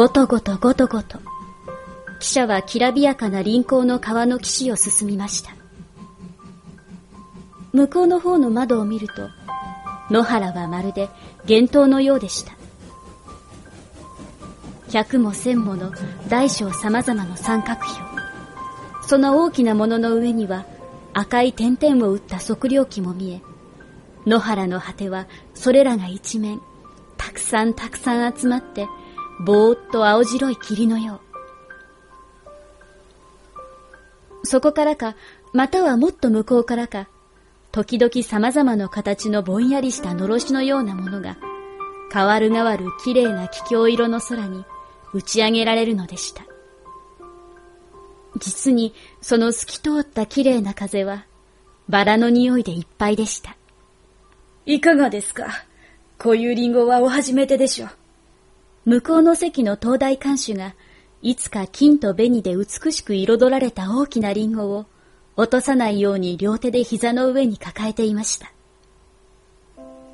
ごとごとごとごと。汽車はきらびやかな臨港の川の岸を進みました。向こうの方の窓を見ると、野原はまるで幻灯のようでした。百も千もの大小様々の三角標。その大きなものの上には赤い点々を打った測量器も見え、野原の果てはそれらが一面、たくさんたくさん集まって、ぼーっと青白い霧のよう。そこからか、またはもっと向こうからか、時々様々な形のぼんやりしたのろしのようなものが、変わる変わる綺麗な気境色の空に打ち上げられるのでした。実にその透き通った綺麗な風は、バラの匂いでいっぱいでした。いかがですか？こういうリンゴはお初めてでしょう。向こうの席の東大館主が、いつか金と紅で美しく彩られた大きなリンゴを、落とさないように両手で膝の上に抱えていました。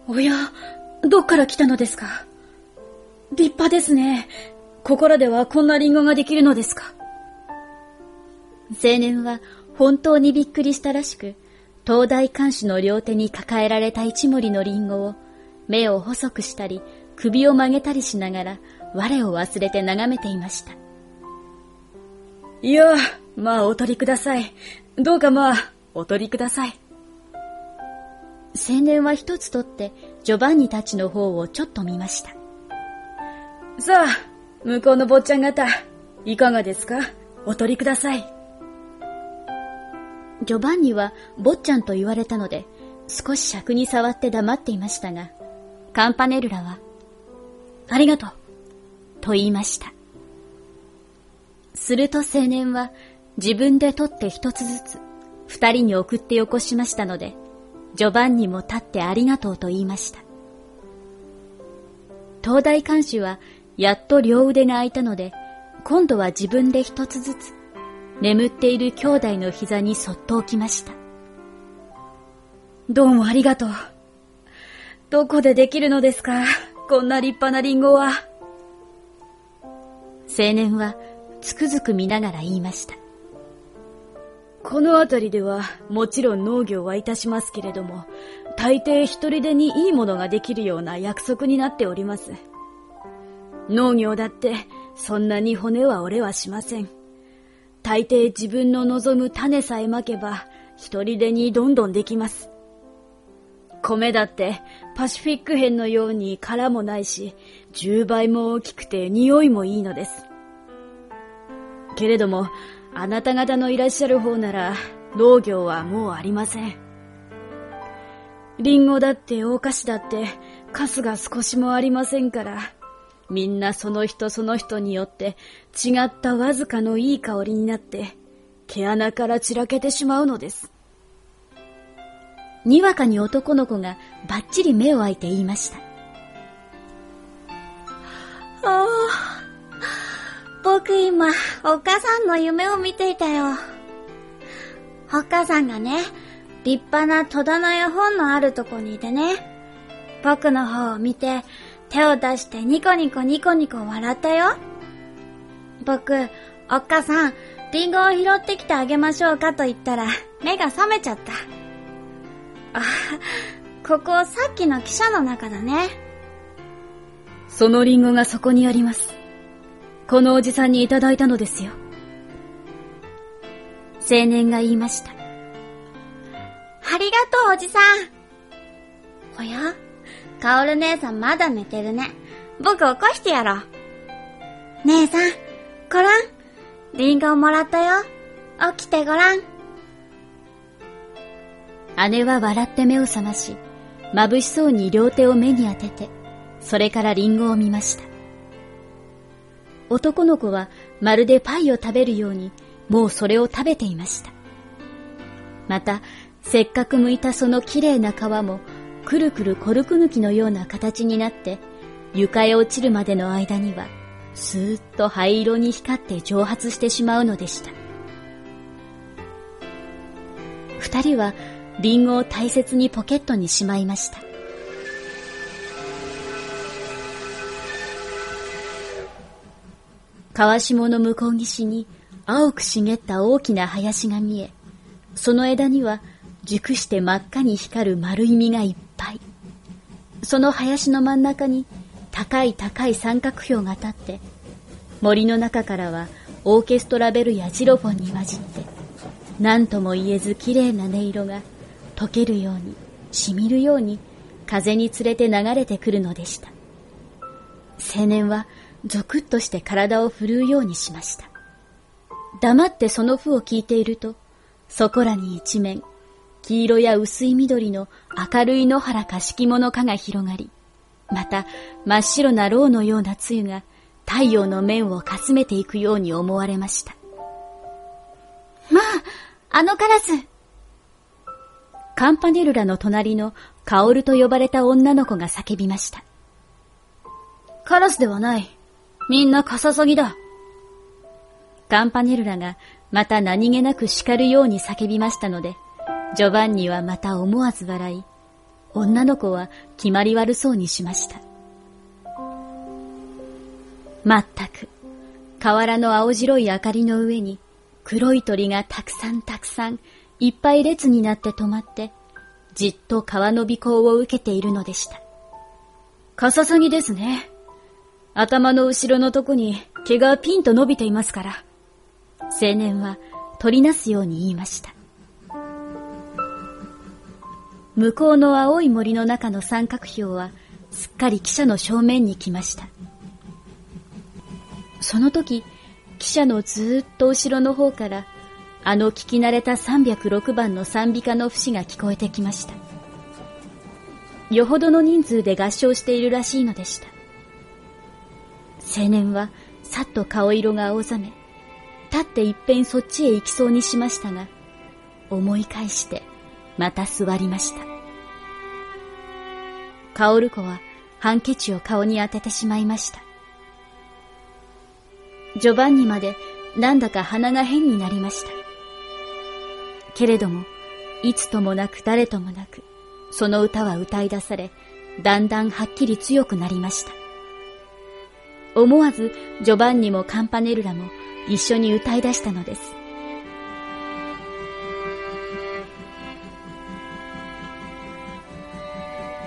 おや、どっから来たのですか？立派ですね。ここらではこんなリンゴができるのですか？青年は本当にびっくりしたらしく、東大館主の両手に抱えられた一森のリンゴを、目を細くしたり、首を曲げたりしながら、我を忘れて眺めていました。いや、まあお取りください。どうかまあ、お取りください。青年は一つ取って、ジョバンニたちの方をちょっと見ました。さあ、向こうの坊ちゃん方、いかがですか？お取りください。ジョバンニは坊ちゃんと言われたので、少し尺に触って黙っていましたが、カンパネルラは、ありがとう、と言いました。すると青年は自分で取って一つずつ二人に送ってよこしましたので、ジョバンニも立ってありがとうと言いました。東大監視はやっと両腕が空いたので、今度は自分で一つずつ眠っている兄弟の膝にそっと置きました。どうもありがとう。どこでできるのですか？こんな立派なリンゴは。青年はつくづく見ながら言いました。この辺りではもちろん農業はいたしますけれども、大抵一人でにいいものができるような約束になっております。農業だってそんなに骨は折れはしません。大抵自分の望む種さえまけば、一人でにどんどんできます。米だってパシフィック片のように殻もないし、10倍も大きくて匂いもいいのです。けれども、あなた方のいらっしゃる方なら、農業はもうありません。リンゴだって大菓子だって、カスが少しもありませんから、みんなその人その人によって違ったわずかのいい香りになって毛穴から散らけてしまうのです。にわかに男の子がばっちり目を開いて言いました。ああ、僕今、お母さんの夢を見ていたよ。お母さんがね、立派な戸棚や本のあるとこにいてね、僕の方を見て、手を出してニコニコニコニコ笑ったよ。僕、おっかさん、リンゴを拾ってきてあげましょうかと言ったら、目が覚めちゃった。あ、ここさっきの汽車の中だね。そのリンゴがそこにあります。このおじさんにいただいたのですよ。青年が言いました。ありがとうおじさん。おや？カオル姉さんまだ寝てるね。僕起こしてやろう。姉さん、ごらん。リンゴをもらったよ。起きてごらん。姉は笑って目を覚まし、眩しそうに両手を目に当てて、それからリンゴを見ました。男の子はまるでパイを食べるように、もうそれを食べていました。また、せっかく剥いたその綺麗な皮もくるくるコルク抜きのような形になって、床へ落ちるまでの間には、スーッと灰色に光って蒸発してしまうのでした。二人はリンゴを大切にポケットにしまいました。川下の向こう岸に青く茂った大きな林が見え、その枝には熟して真っ赤に光る丸い実がいっぱい。その林の真ん中に高い高い三角標が立って、森の中からはオーケストラベルやジロフォンに混じって、何とも言えず綺麗な音色が溶けるように、しみるように風につれて流れてくるのでした。青年はゾクッとして体を振るうようにしました。黙ってその譜を聞いていると、そこらに一面、黄色や薄い緑の明るい野原か敷物かが広がり、また真っ白な蝋のような露が太陽の面をかすめていくように思われました。まあ、あのカラスカンパネルラの隣のカオルと呼ばれた女の子が叫びました。カラスではない。みんなカササギだ。カンパネルラがまた何気なく叱るように叫びましたので、ジョバンニはまた思わず笑い、女の子は決まり悪そうにしました。まったく、河原の青白い明かりの上に黒い鳥がたくさんたくさんいっぱい列になって止まって、じっと川の尾行を受けているのでした。カササギですね。頭の後ろのとこに毛がピンと伸びていますから。青年は取りなすように言いました。向こうの青い森の中の三角標はすっかり汽車の正面に来ました。その時、汽車のずっと後ろの方からあの聞き慣れた306番の賛美歌の節が聞こえてきました。よほどの人数で合唱しているらしいのでした。青年はさっと顔色が青ざめ、立って一遍そっちへ行きそうにしましたが、思い返してまた座りました。カオル子はハンケチを顔に当ててしまいました。ジョバンニまでなんだか鼻が変になりました。けれども、いつともなく誰ともなく、その歌は歌い出され、だんだんはっきり強くなりました。思わずジョバンニもカンパネルラも一緒に歌い出したのです。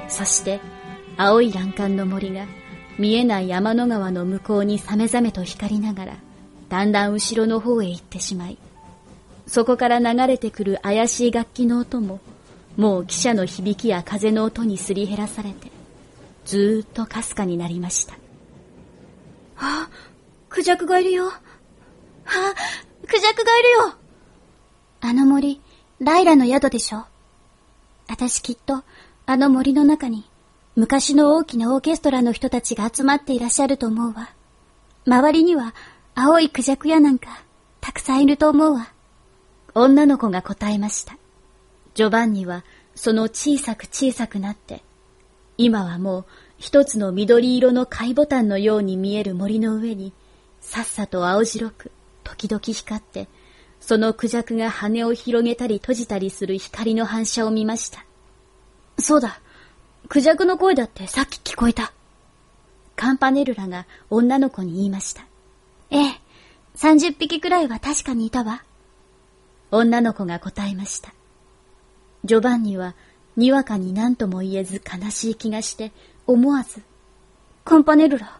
そして、青い欄干の森が見えない山の川の向こうにさめざめと光りながら、だんだん後ろの方へ行ってしまい、そこから流れてくる怪しい楽器の音も、もう汽車の響きや風の音にすり減らされて、ずーっとかすかになりました。あ、クジャクがいるよ。あ、クジャクがいるよ。あの森、ライラの宿でしょ。私きっと、あの森の中に、昔の大きなオーケストラの人たちが集まっていらっしゃると思うわ。周りには、青いクジャク屋なんか、たくさんいると思うわ。女の子が答えました。ジョバンニはその小さく小さくなって、今はもう一つの緑色の貝ボタンのように見える森の上に、さっさと青白く時々光って、そのクジャクが羽を広げたり閉じたりする光の反射を見ました。そうだ、クジャクの声だってさっき聞こえた。カンパネルラが女の子に言いました。ええ、三十匹くらいは確かにいたわ。女の子が答えました。ジョバンニは、にわかに何とも言えず悲しい気がして、思わず、カンパネルラ、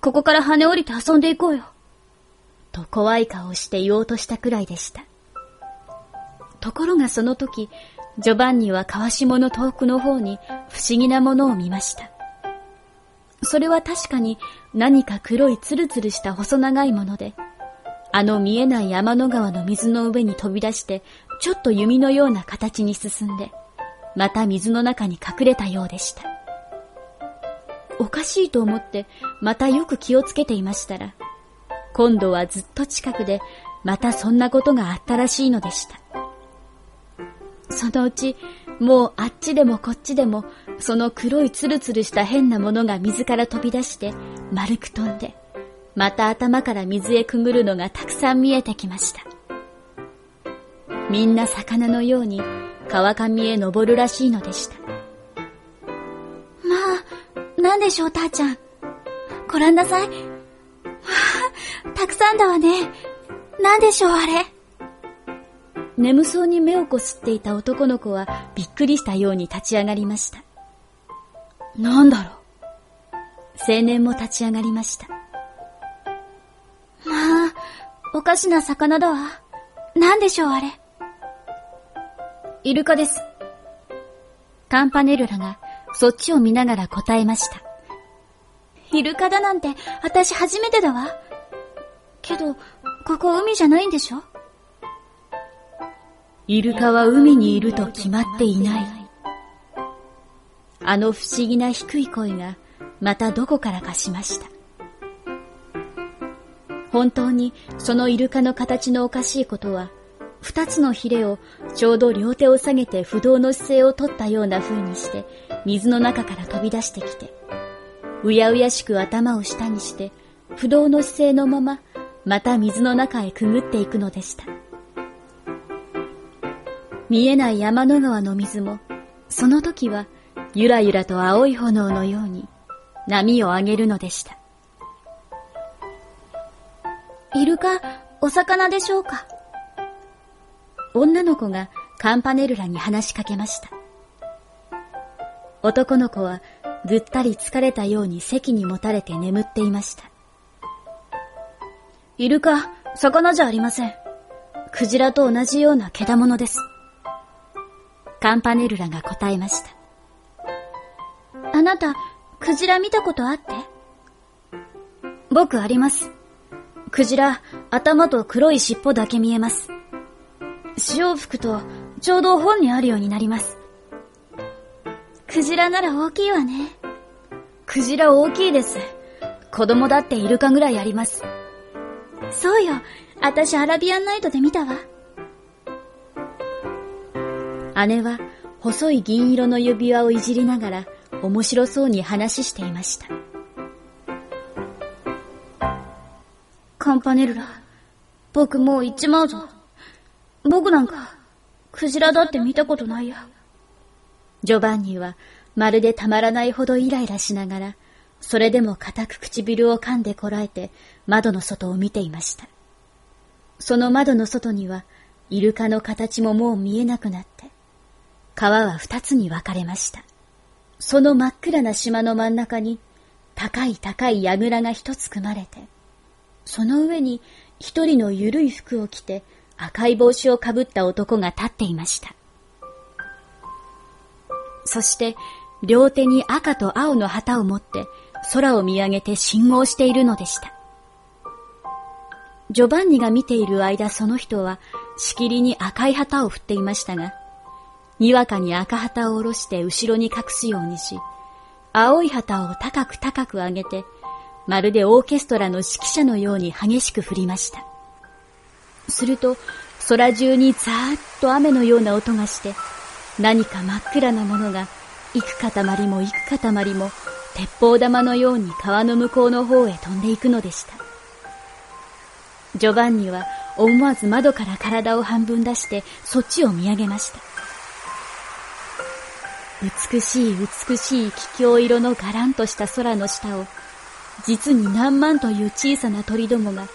ここから跳ね降りて遊んでいこうよ。と怖い顔をして言おうとしたくらいでした。ところがその時、ジョバンニは川下の遠くの方に不思議なものを見ました。それは確かに何か黒いツルツルした細長いもので、あの見えない山の川の水の上に飛び出して、ちょっと弓のような形に進んで、また水の中に隠れたようでした。おかしいと思って、またよく気をつけていましたら、今度はずっと近くで、またそんなことがあったらしいのでした。そのうち、もうあっちでもこっちでも、その黒いツルツルした変なものが水から飛び出して、丸く飛んで、また頭から水へくぐるのがたくさん見えてきました。みんな魚のように川上へ登るらしいのでした。まあ、なんでしょう、たーちゃん。ご覧なさい。わたくさんだわね。なんでしょう、あれ。眠そうに目をこすっていた男の子はびっくりしたように立ち上がりました。なんだろう。青年も立ち上がりました。おかしな魚だわ。なんでしょう、あれ。イルカです。カンパネルラがそっちを見ながら答えました。イルカだなんて、私初めてだわ。けど、ここ海じゃないんでしょ？イルカは海にいると決まっていない。あの不思議な低い声がまたどこからかしました。本当にそのイルカの形のおかしいことは、二つのヒレをちょうど両手を下げて不動の姿勢をとったような風にして水の中から飛び出してきて、うやうやしく頭を下にして不動の姿勢のまままた水の中へくぐっていくのでした。見えない山の川の水も、その時はゆらゆらと青い炎のように波を上げるのでした。イルカ、お魚でしょうか？女の子がカンパネルラに話しかけました。男の子はぐったり疲れたように席にもたれて眠っていました。イルカ、魚じゃありません。クジラと同じような毛玉です。カンパネルラが答えました。あなた、クジラ見たことあって？僕あります。クジラ、頭と黒い尻尾だけ見えます。潮を吹くと、ちょうど本にあるようになります。クジラなら大きいわね。クジラ大きいです。子供だってイルカぐらいあります。そうよ。あたしアラビアンナイトで見たわ。姉は細い銀色の指輪をいじりながら面白そうに話していました。カンパネルラ、僕もう行っちまうぞ。僕なんか、クジラだって見たことないや。ジョバンニはまるでたまらないほどイライラしながら、それでも固く唇を噛んでこらえて窓の外を見ていました。その窓の外には、イルカの形ももう見えなくなって、川は二つに分かれました。その真っ暗な島の真ん中に、高い高い櫓が一つ組まれて、その上に一人のゆるい服を着て赤い帽子をかぶった男が立っていました。そして、両手に赤と青の旗を持って空を見上げて信号しているのでした。ジョバンニが見ている間その人はしきりに赤い旗を振っていましたが、にわかに赤旗を下ろして後ろに隠すようにし、青い旗を高く高く上げて、まるでオーケストラの指揮者のように激しく振りました。すると、空中にザーッと雨のような音がして、何か真っ暗なものが、幾塊も幾塊も、鉄砲玉のように川の向こうの方へ飛んでいくのでした。ジョバンニは思わず窓から体を半分出してそっちを見上げました。美しい美しい気境色のガランとした空の下を、実に何万という小さな鳥どもが、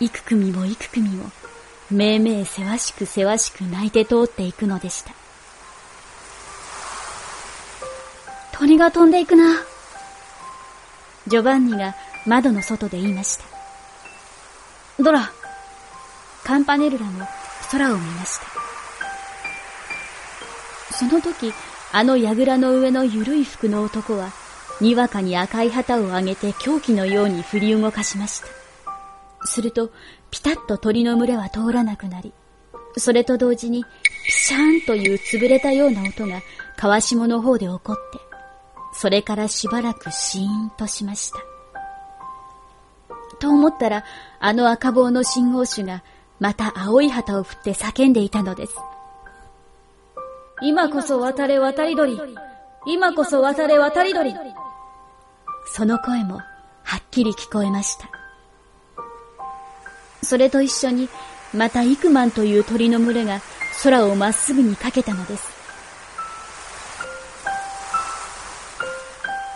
幾組も幾組も、めいめいせわしくせわしく泣いて通っていくのでした。鳥が飛んでいくな。ジョバンニが窓の外で言いました。ドラ、カンパネルラも空を見ました。その時、あの櫓の上のゆるい服の男は、にわかに赤い旗を上げて狂気のように振り動かしました。すると、ピタッと鳥の群れは通らなくなり、それと同時に、ピシャーンという潰れたような音が川下の方で起こって、それからしばらくシーンとしました。と思ったら、あの赤棒の信号種が、また青い旗を振って叫んでいたのです。今こそ渡れ渡り鳥今こそ渡れ渡り鳥その声も、はっきり聞こえました。それと一緒に、またイクマンという鳥の群れが空をまっすぐにかけたのです。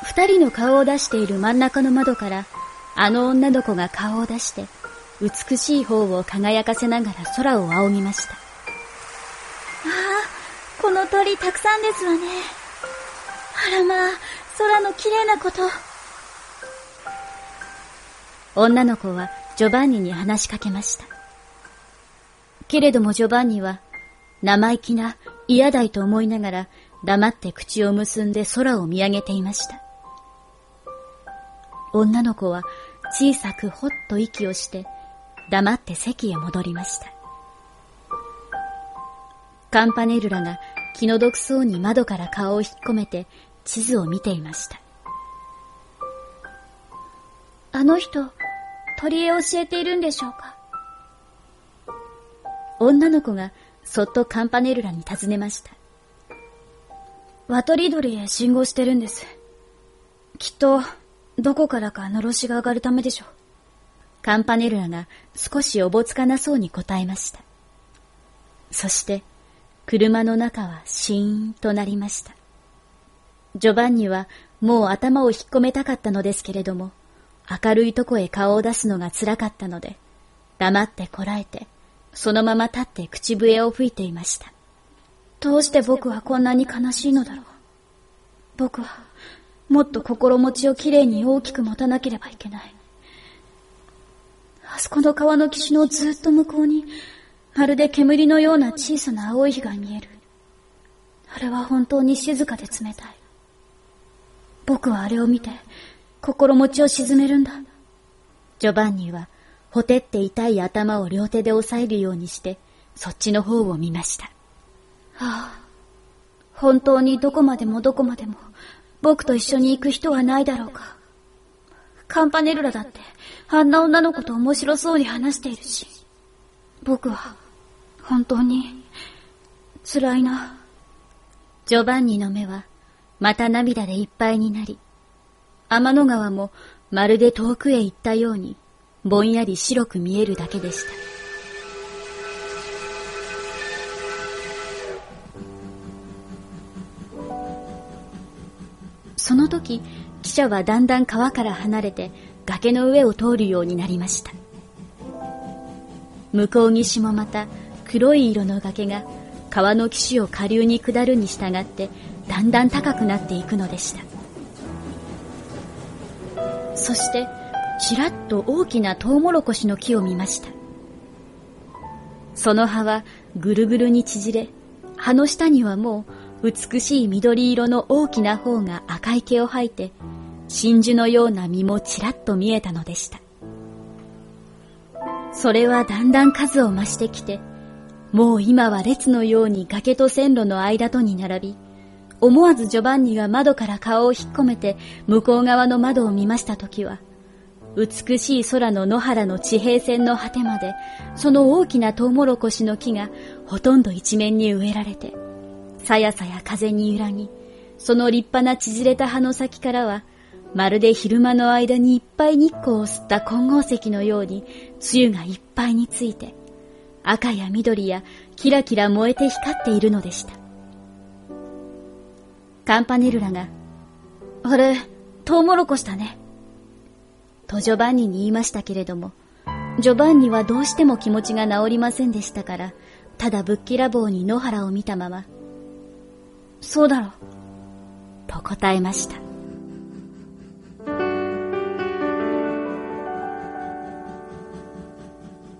二人の顔を出している真ん中の窓から、あの女の子が顔を出して、美しい方を輝かせながら空を仰ぎました。ああ、この鳥たくさんですわね。あらまあ、空の綺麗なこと。女の子はジョバンニに話しかけました。けれどもジョバンニは生意気な嫌だいと思いながら黙って口を結んで空を見上げていました。女の子は小さくほっと息をして黙って席へ戻りました。カンパネルラが気の毒そうに窓から顔を引っ込めて地図を見ていました。あの人、鳥へ教えているんでしょうか？女の子がそっとカンパネルラに尋ねました。ワトリドリへ信号してるんです。きっと、どこからかのろしが上がるためでしょう。カンパネルラが少しおぼつかなそうに答えました。そして、車の中はシーンとなりました。ジョバンニはもう頭を引っ込めたかったのですけれども、明るいとこへ顔を出すのが辛かったので、黙ってこらえて、そのまま立って口笛を吹いていました。どうして僕はこんなに悲しいのだろう？僕は、もっと心持ちをきれいに大きく持たなければいけない。あそこの川の岸のずっと向こうに、まるで煙のような小さな青い日が見える。あれは本当に静かで冷たい。僕はあれを見て、心持ちを沈めるんだ。ジョバンニは、ほてって痛い頭を両手で押さえるようにして、そっちの方を見ました。ああ、本当にどこまでもどこまでも、僕と一緒に行く人はないだろうか。カンパネルラだって、あんな女の子と面白そうに話しているし。僕は、本当に、辛いな。ジョバンニの目は、また涙でいっぱいになり、天の川もまるで遠くへ行ったように、ぼんやり白く見えるだけでした。その時、汽車はだんだん川から離れて崖の上を通るようになりました。向こう岸もまた黒い色の崖が川の岸を下流に下るに従ってだんだん高くなっていくのでした。そして、ちらっと大きなトウモロコシの木を見ました。その葉はぐるぐるに縮れ、葉の下にはもう美しい緑色の大きな方が赤い毛を吐いて、真珠のような実もちらっと見えたのでした。それはだんだん数を増してきて、もう今は列のように崖と線路の間とに並び、思わずジョバンニが窓から顔を引っ込めて向こう側の窓を見ましたときは、美しい空の野原の地平線の果てまで、その大きなトウモロコシの木がほとんど一面に植えられて、さやさや風に揺らぎ、その立派な縮れた葉の先からは、まるで昼間の間にいっぱい日光を吸った金剛石のように、露がいっぱいについて、赤や緑やキラキラ燃えて光っているのでした。カンパネルラが、あれ、トウモロコシだね。とジョバンニに言いましたけれども、ジョバンニはどうしても気持ちが治りませんでしたから、ただぶっきらぼうに野原を見たまま、そうだろう。と答えました。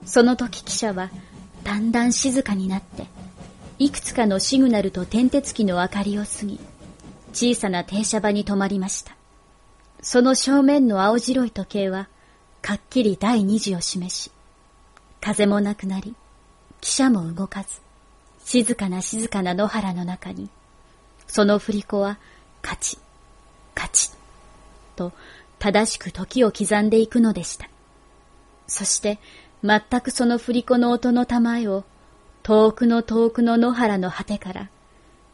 その時記者は、だんだん静かになって、いくつかのシグナルと点鉄機の明かりを過ぎ、小さな停車場に止まりました。その正面の青白い時計は、かっきり第二次を示し、風もなくなり、汽車も動かず、静かな静かな野原の中に、その振り子は、カチ、カチ、と正しく時を刻んでいくのでした。そして、全くその振り子の音の玉へを、遠くの遠くの野原の果てから、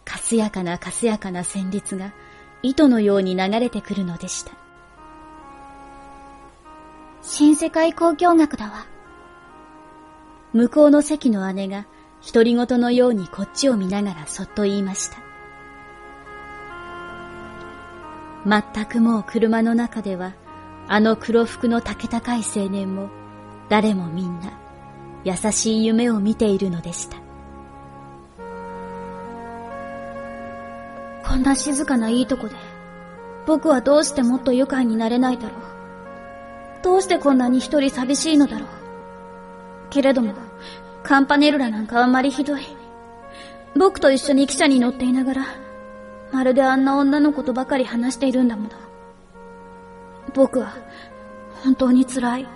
かすやかなかすやかな旋律が、糸のように流れてくるのでした。新世界交響楽だわ。向こうの席の姉が、独り言のようにこっちを見ながらそっと言いました。全くもう車の中では、あの黒服の竹高い青年も、誰もみんな優しい夢を見ているのでした。こんな静かないいとこで、僕はどうしてもっと愉快になれないだろう。どうしてこんなに一人寂しいのだろう。けれども、カンパネルラなんかあんまりひどい。僕と一緒に汽車に乗っていながら、まるであんな女の子とばかり話しているんだもの。僕は、本当に辛い。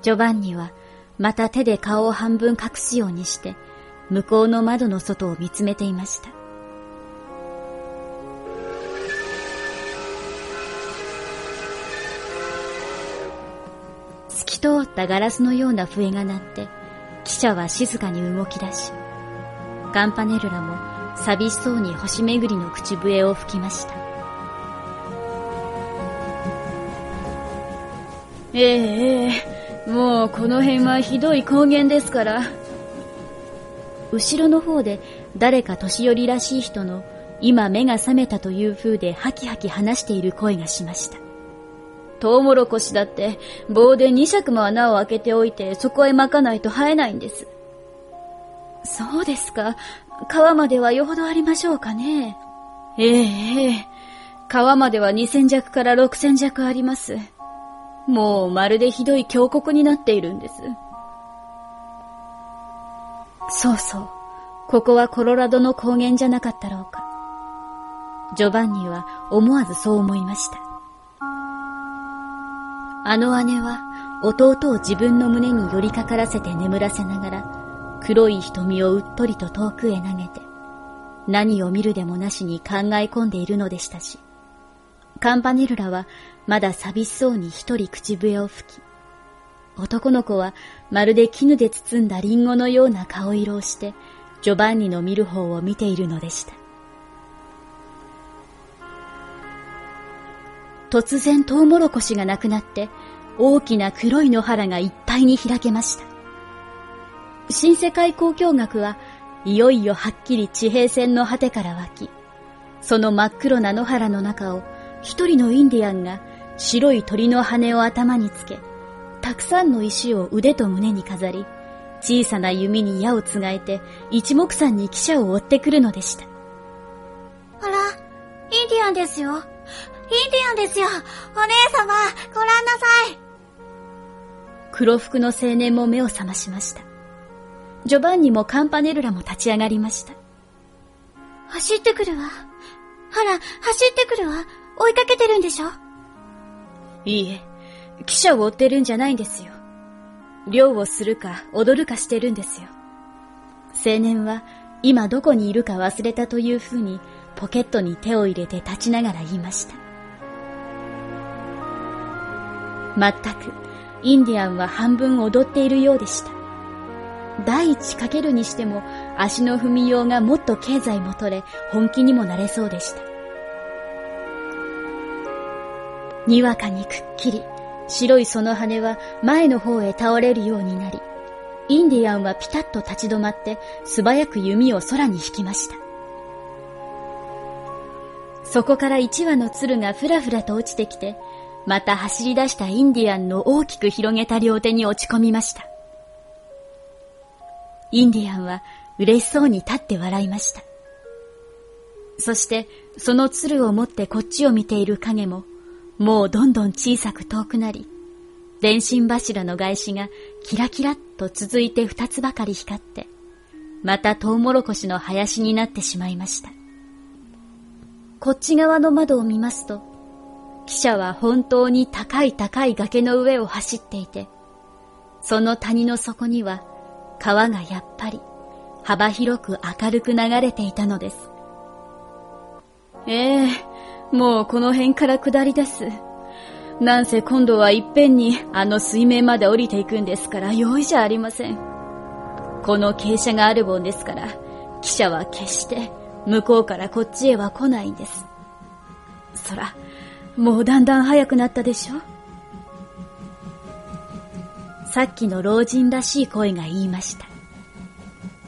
ジョバンニは、また手で顔を半分隠すようにして、向こうの窓の外を見つめていました。通ったガラスのような笛が鳴って、汽車は静かに動き出し、カンパネルラも寂しそうに星巡りの口笛を吹きました。ええええ、もうこの辺はひどい高原ですから。後ろの方で誰か年寄りらしい人の今目が覚めたという風でハキハキ話している声がしました。トウモロコシだって棒で二尺も穴を開けておいてそこへ巻かないと生えないんです。そうですか。川まではよほどありましょうかね。ええええ。川までは二千弱から六千弱あります。もうまるでひどい峡谷になっているんです。そうそう。ここはコロラドの高原じゃなかったろうか。ジョバンニは思わずそう思いました。あの姉は弟を自分の胸に寄りかからせて眠らせながら黒い瞳をうっとりと遠くへ投げて何を見るでもなしに考え込んでいるのでしたしカンパネルラはまだ寂しそうに一人口笛を吹き男の子はまるで絹で包んだリンゴのような顔色をしてジョバンニの見る方を見ているのでした。突然トウモロコシがなくなって大きな黒い野原がいっぱいに開けました。新世界交響楽はいよいよはっきり地平線の果てから湧き、その真っ黒な野原の中を一人のインディアンが白い鳥の羽を頭につけ、たくさんの石を腕と胸に飾り、小さな弓に矢をつがえて一目散に汽車を追ってくるのでした。あら、インディアンですよ。インディアンですよお姉様ご覧なさい黒服の青年も目を覚ましました。ジョバンニもカンパネルラも立ち上がりました。走ってくるわ。ほら、走ってくるわ。追いかけてるんでしょ？いいえ、汽車を追ってるんじゃないんですよ。漁をするか踊るかしてるんですよ。青年は今どこにいるか忘れたというふうにポケットに手を入れて立ちながら言いました。まったく、インディアンは半分踊っているようでした。第一かけるにしても足の踏みようがもっと経済も取れ本気にもなれそうでした。にわかにくっきり白いその羽は前の方へ倒れるようになり、インディアンはピタッと立ち止まって素早く弓を空に引きました。そこから一羽の鶴がふらふらと落ちてきて、また走り出したインディアンの大きく広げた両手に落ち込みました。インディアンは嬉しそうに立って笑いました。そしてその鶴を持ってこっちを見ている影ももうどんどん小さく遠くなり、電信柱の外紙がキラキラっと続いて二つばかり光って、またトウモロコシの林になってしまいました。こっち側の窓を見ますと、汽車は本当に高い高い崖の上を走っていて、その谷の底には川がやっぱり幅広く明るく流れていたのです。ええもうこの辺から下りです。なんせ今度はいっぺんにあの水面まで降りていくんですから容易じゃありません。この傾斜があるもんですから、汽車は決して向こうからこっちへは来ないんです。そら、もうだんだん早くなったでしょ？さっきの老人らしい声が言いました。